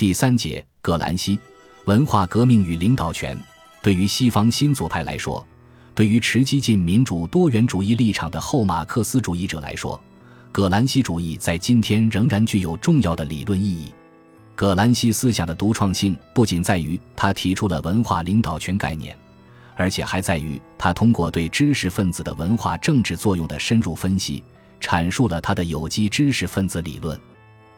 第三节，葛兰西文化革命与领导权。对于西方新左派来说，对于持激进民主多元主义立场的后马克思主义者来说，葛兰西主义在今天仍然具有重要的理论意义。葛兰西思想的独创性不仅在于他提出了文化领导权概念，而且还在于他通过对知识分子的文化政治作用的深入分析，阐述了他的有机知识分子理论。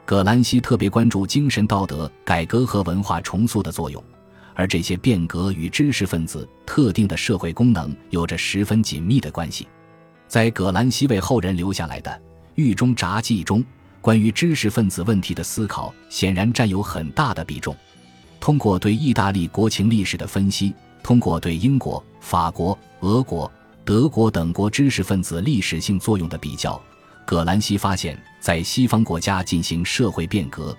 葛兰西特别关注精神道德改革和文化重塑的作用，而这些变革与知识分子特定的社会功能有着十分紧密的关系。在葛兰西为后人留下来的《狱中札记》中，关于知识分子问题的思考显然占有很大的比重。通过对意大利国情历史的分析，通过对英国、法国、俄国、德国等国知识分子历史性作用的比较。葛兰西发现，在西方国家进行社会变革，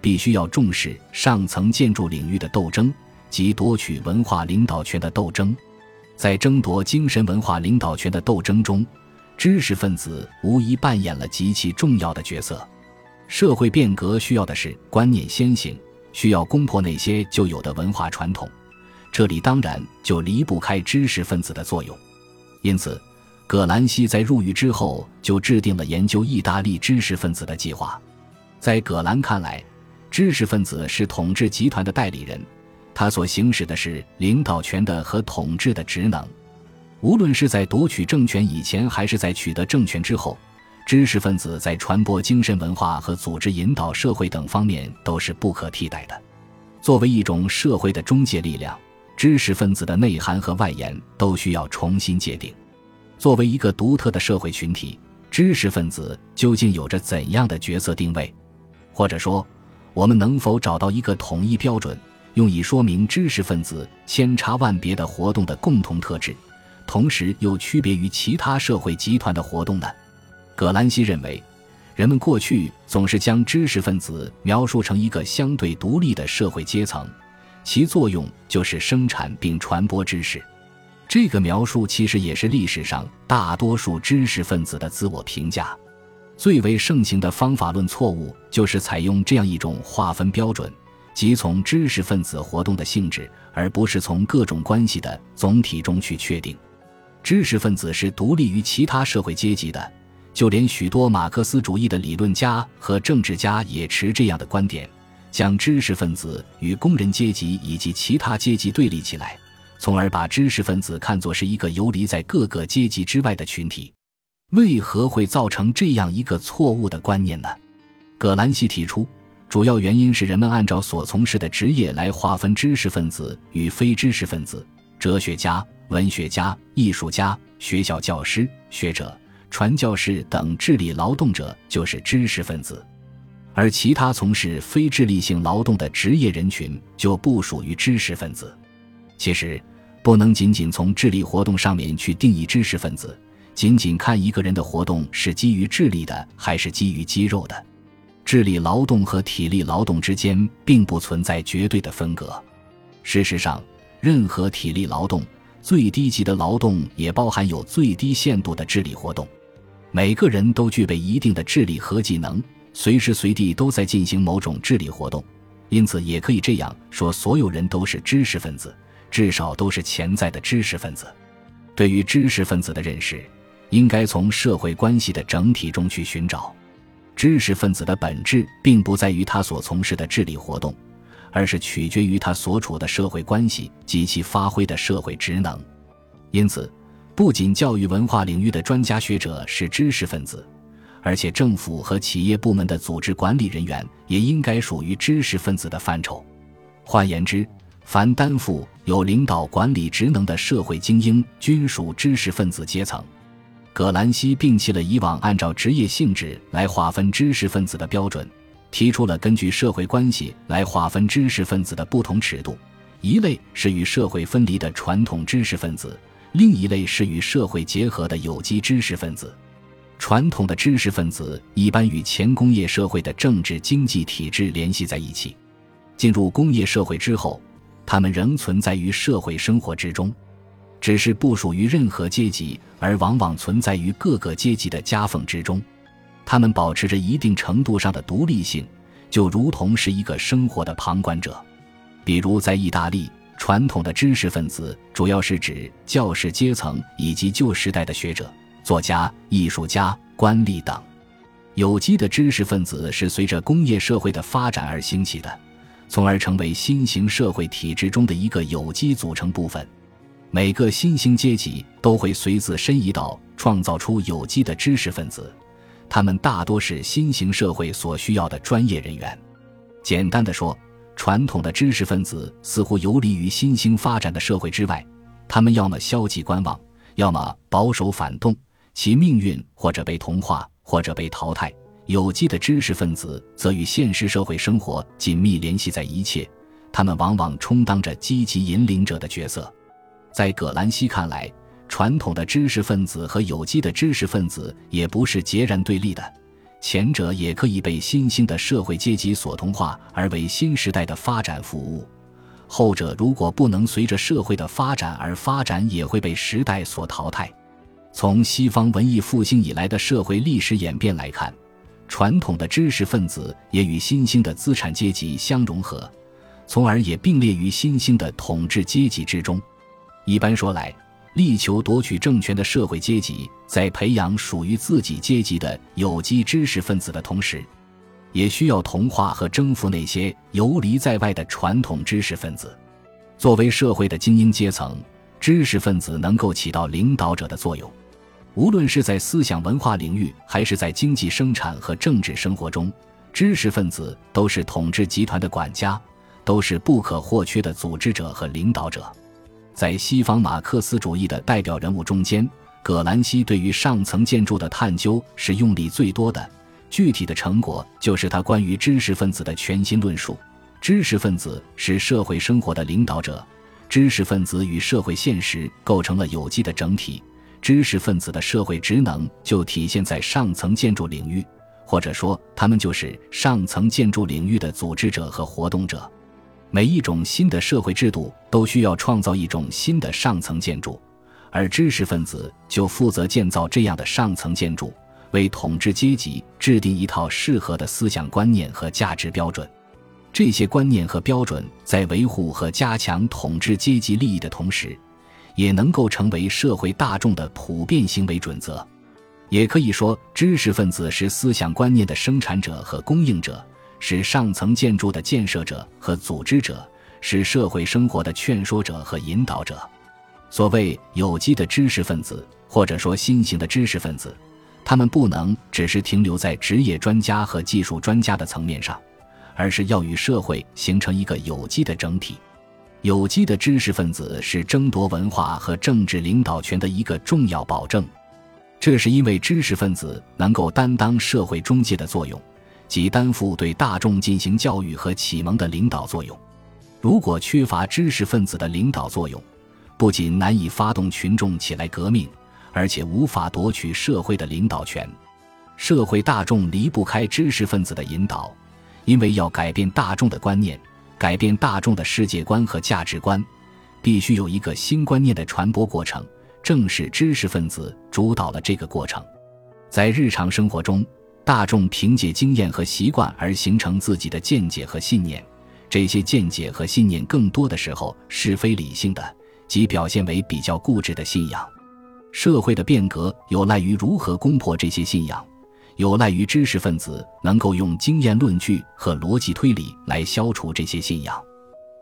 必须要重视上层建筑领域的斗争及夺取文化领导权的斗争。在争夺精神文化领导权的斗争中，知识分子无疑扮演了极其重要的角色。社会变革需要的是观念先行，需要攻破那些旧有的文化传统，这里当然就离不开知识分子的作用。因此。葛兰西在入狱之后就制定了研究意大利知识分子的计划。在葛兰看来，知识分子是统治集团的代理人，他所行使的是领导权的和统治的职能。无论是在夺取政权以前，还是在取得政权之后，知识分子在传播精神文化和组织引导社会等方面都是不可替代的。作为一种社会的中介力量，知识分子的内涵和外延都需要重新界定。作为一个独特的社会群体，知识分子究竟有着怎样的角色定位？或者说，我们能否找到一个统一标准，用以说明知识分子千差万别的活动的共同特质，同时又区别于其他社会集团的活动呢？葛兰西认为，人们过去总是将知识分子描述成一个相对独立的社会阶层，其作用就是生产并传播知识。这个描述其实也是历史上大多数知识分子的自我评价。最为盛行的方法论错误就是采用这样一种划分标准，即从知识分子活动的性质，而不是从各种关系的总体中去确定。知识分子是独立于其他社会阶级的，就连许多马克思主义的理论家和政治家也持这样的观点，将知识分子与工人阶级以及其他阶级对立起来。从而把知识分子看作是一个游离在各个阶级之外的群体，为何会造成这样一个错误的观念呢？葛兰西提出，主要原因是人们按照所从事的职业来划分知识分子与非知识分子，哲学家、文学家、艺术家、学校教师、学者、传教士等智力劳动者就是知识分子，而其他从事非智力性劳动的职业人群就不属于知识分子。其实，不能仅仅从智力活动上面去定义知识分子，仅仅看一个人的活动是基于智力的还是基于肌肉的。智力劳动和体力劳动之间并不存在绝对的分隔。事实上，任何体力劳动，最低级的劳动也包含有最低限度的智力活动。每个人都具备一定的智力和技能，随时随地都在进行某种智力活动，因此也可以这样说：所有人都是知识分子。至少都是潜在的知识分子。对于知识分子的认识，应该从社会关系的整体中去寻找。知识分子的本质并不在于他所从事的智力活动，而是取决于他所处的社会关系及其发挥的社会职能。因此，不仅教育文化领域的专家学者是知识分子，而且政府和企业部门的组织管理人员也应该属于知识分子的范畴。换言之，凡担负有领导管理职能的社会精英，均属知识分子阶层。葛兰西摒弃了以往按照职业性质来划分知识分子的标准，提出了根据社会关系来划分知识分子的不同尺度：一类是与社会分离的传统知识分子，另一类是与社会结合的有机知识分子。传统的知识分子一般与前工业社会的政治经济体制联系在一起，进入工业社会之后。他们仍存在于社会生活之中，只是不属于任何阶级，而往往存在于各个阶级的夹缝之中。他们保持着一定程度上的独立性，就如同是一个生活的旁观者。比如在意大利，传统的知识分子主要是指教士阶层以及旧时代的学者、作家、艺术家、官吏等；有机的知识分子是随着工业社会的发展而兴起的，从而成为新型社会体制中的一个有机组成部分。每个新兴阶级都会随自申遗到创造出有机的知识分子，他们大多是新型社会所需要的专业人员。简单的说，传统的知识分子似乎游离于新兴发展的社会之外，他们要么消极观望，要么保守反动，其命运或者被同化，或者被淘汰。有机的知识分子则与现实社会生活紧密联系在一切，他们往往充当着积极引领者的角色。在葛兰西看来，传统的知识分子和有机的知识分子也不是截然对立的，前者也可以被新兴的社会阶级所同化而为新时代的发展服务；后者如果不能随着社会的发展而发展，也会被时代所淘汰。从西方文艺复兴以来的社会历史演变来看，传统的知识分子也与新兴的资产阶级相融合，从而也并列于新兴的统治阶级之中。一般说来，力求夺取政权的社会阶级，在培养属于自己阶级的有机知识分子的同时，也需要同化和征服那些游离在外的传统知识分子。作为社会的精英阶层，知识分子能够起到领导者的作用。无论是在思想文化领域，还是在经济生产和政治生活中，知识分子都是统治集团的管家，都是不可或缺的组织者和领导者。在西方马克思主义的代表人物中间，葛兰西对于上层建筑的探究是用力最多的。具体的成果就是他关于知识分子的全新论述：知识分子是社会生活的领导者，知识分子与社会现实构成了有机的整体，知识分子的社会职能就体现在上层建筑领域，或者说，他们就是上层建筑领域的组织者和活动者。每一种新的社会制度都需要创造一种新的上层建筑，而知识分子就负责建造这样的上层建筑，为统治阶级制定一套适合的思想观念和价值标准。这些观念和标准在维护和加强统治阶级利益的同时，也能够成为社会大众的普遍行为准则。也可以说，知识分子是思想观念的生产者和供应者。是上层建筑的建设者和组织者，是社会生活的劝说者和引导者。所谓有机的知识分子，或者说新型的知识分子，他们不能只是停留在职业专家和技术专家的层面上，而是要与社会形成一个有机的整体。有机的知识分子是争夺文化和政治领导权的一个重要保证。这是因为知识分子能够担当社会中介的作用。即担负对大众进行教育和启蒙的领导作用。如果缺乏知识分子的领导作用，不仅难以发动群众起来革命，而且无法夺取社会的领导权。社会大众离不开知识分子的引导，因为要改变大众的观念，改变大众的世界观和价值观，必须有一个新观念的传播过程。正是知识分子主导了这个过程。在日常生活中。大众凭借经验和习惯而形成自己的见解和信念，这些见解和信念更多的时候是非理性的，即表现为比较固执的信仰。社会的变革有赖于如何攻破这些信仰，有赖于知识分子能够用经验论据和逻辑推理来消除这些信仰。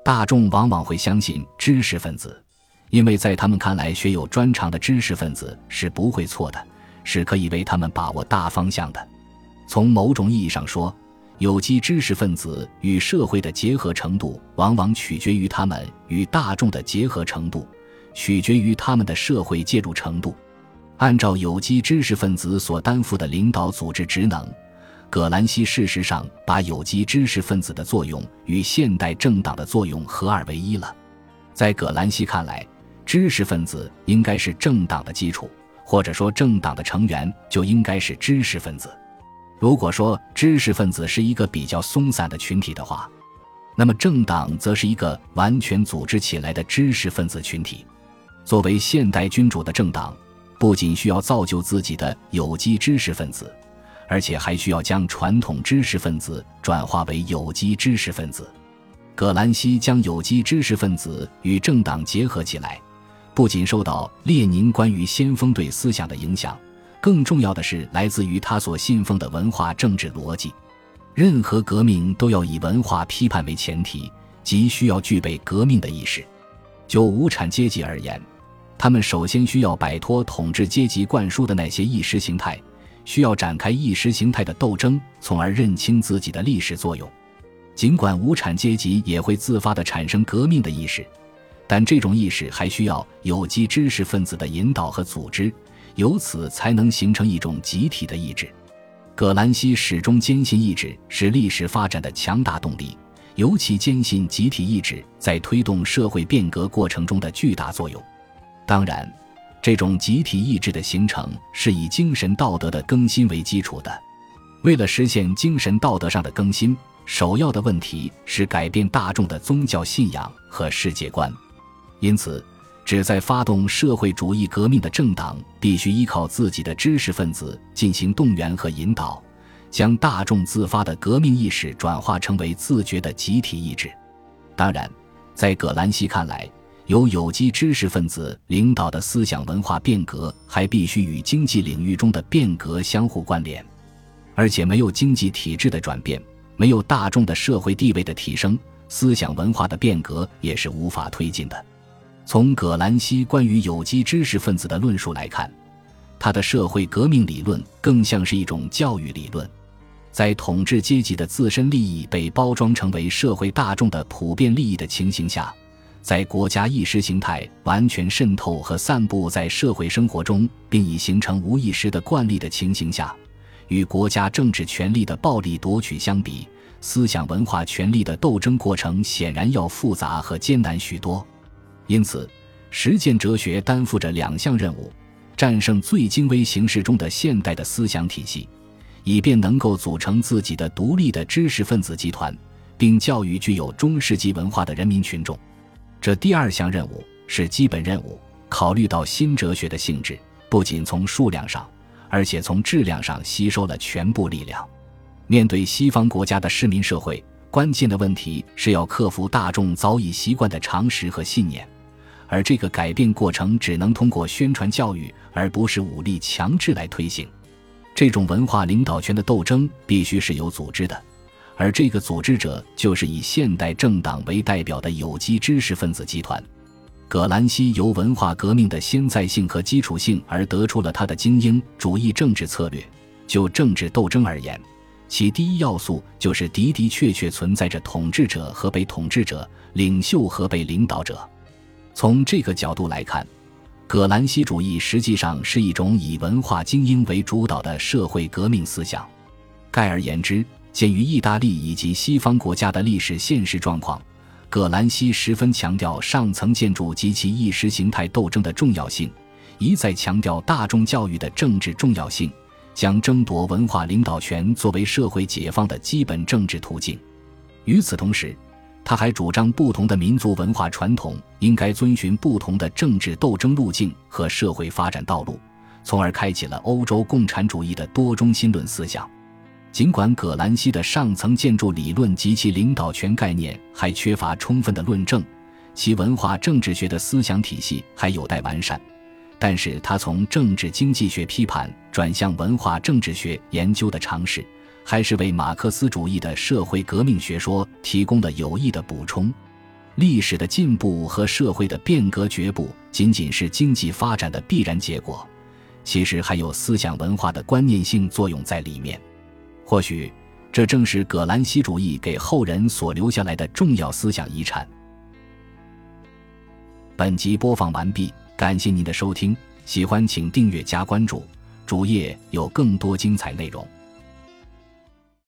大众往往会相信知识分子，因为在他们看来，学有专长的知识分子是不会错的，是可以为他们把握大方向的。从某种意义上说，有机知识分子与社会的结合程度，往往取决于他们与大众的结合程度，取决于他们的社会介入程度。按照有机知识分子所担负的领导组织职能，葛兰西事实上把有机知识分子的作用与现代政党的作用合二为一了。在葛兰西看来，知识分子应该是政党的基础，或者说政党的成员就应该是知识分子。如果说知识分子是一个比较松散的群体的话，那么政党则是一个完全组织起来的知识分子群体。作为现代君主的政党，不仅需要造就自己的有机知识分子，而且还需要将传统知识分子转化为有机知识分子。葛兰西将有机知识分子与政党结合起来，不仅受到列宁关于先锋队思想的影响，更重要的是来自于他所信奉的文化政治逻辑。任何革命都要以文化批判为前提，即需要具备革命的意识。就无产阶级而言，他们首先需要摆脱统治阶级灌输的那些意识形态，需要展开意识形态的斗争，从而认清自己的历史作用。尽管无产阶级也会自发地产生革命的意识，但这种意识还需要有机知识分子的引导和组织，由此才能形成一种集体的意志。葛兰西始终坚信意志是历史发展的强大动力，尤其坚信集体意志在推动社会变革过程中的巨大作用。当然，这种集体意志的形成是以精神道德的更新为基础的。为了实现精神道德上的更新，首要的问题是改变大众的宗教信仰和世界观，因此，旨在发动社会主义革命的政党必须依靠自己的知识分子进行动员和引导，将大众自发的革命意识转化成为自觉的集体意志。当然，在葛兰西看来，由有机知识分子领导的思想文化变革还必须与经济领域中的变革相互关联，而且没有经济体制的转变。没有大众的社会地位的提升，思想文化的变革也是无法推进的。从葛兰西关于有机知识分子的论述来看，他的社会革命理论更像是一种教育理论。在统治阶级的自身利益被包装成为社会大众的普遍利益的情形下，在国家意识形态完全渗透和散布在社会生活中，并已形成无意识的惯例的情形下。与国家政治权力的暴力夺取相比，思想文化权力的斗争过程显然要复杂和艰难许多。因此，实践哲学担负着两项任务：战胜最精微形式中的现代的思想体系，以便能够组成自己的独立的知识分子集团，并教育具有中世纪文化的人民群众。这第二项任务是基本任务。考虑到新哲学的性质，不仅从数量上。而且从质量上吸收了全部力量。面对西方国家的市民社会，关键的问题是要克服大众早已习惯的常识和信念，而这个改变过程只能通过宣传教育，而不是武力强制来推行。这种文化领导权的斗争必须是有组织的，而这个组织者就是以现代政党为代表的有机知识分子集团。葛兰西由文化革命的先在性和基础性而得出了他的精英主义政治策略。就政治斗争而言，其第一要素就是的的确确存在着统治者和被统治者、领袖和被领导者。从这个角度来看，葛兰西主义实际上是一种以文化精英为主导的社会革命思想。概而言之，鉴于意大利以及西方国家的历史现实状况。葛兰西十分强调上层建筑及其意识形态斗争的重要性，一再强调大众教育的政治重要性，将争夺文化领导权作为社会解放的基本政治途径。与此同时，他还主张不同的民族文化传统应该遵循不同的政治斗争路径和社会发展道路，从而开启了欧洲共产主义的多中心论思想。尽管葛兰西的上层建筑理论及其领导权概念还缺乏充分的论证，其文化政治学的思想体系还有待完善，但是他从政治经济学批判转向文化政治学研究的尝试，还是为马克思主义的社会革命学说提供了有益的补充。历史的进步和社会的变革绝不仅仅是经济发展的必然结果，其实还有思想文化的观念性作用在里面。或许，这正是葛兰西主义给后人所留下来的重要思想遗产。本集播放完毕，感谢您的收听，喜欢请订阅加关注，主页有更多精彩内容。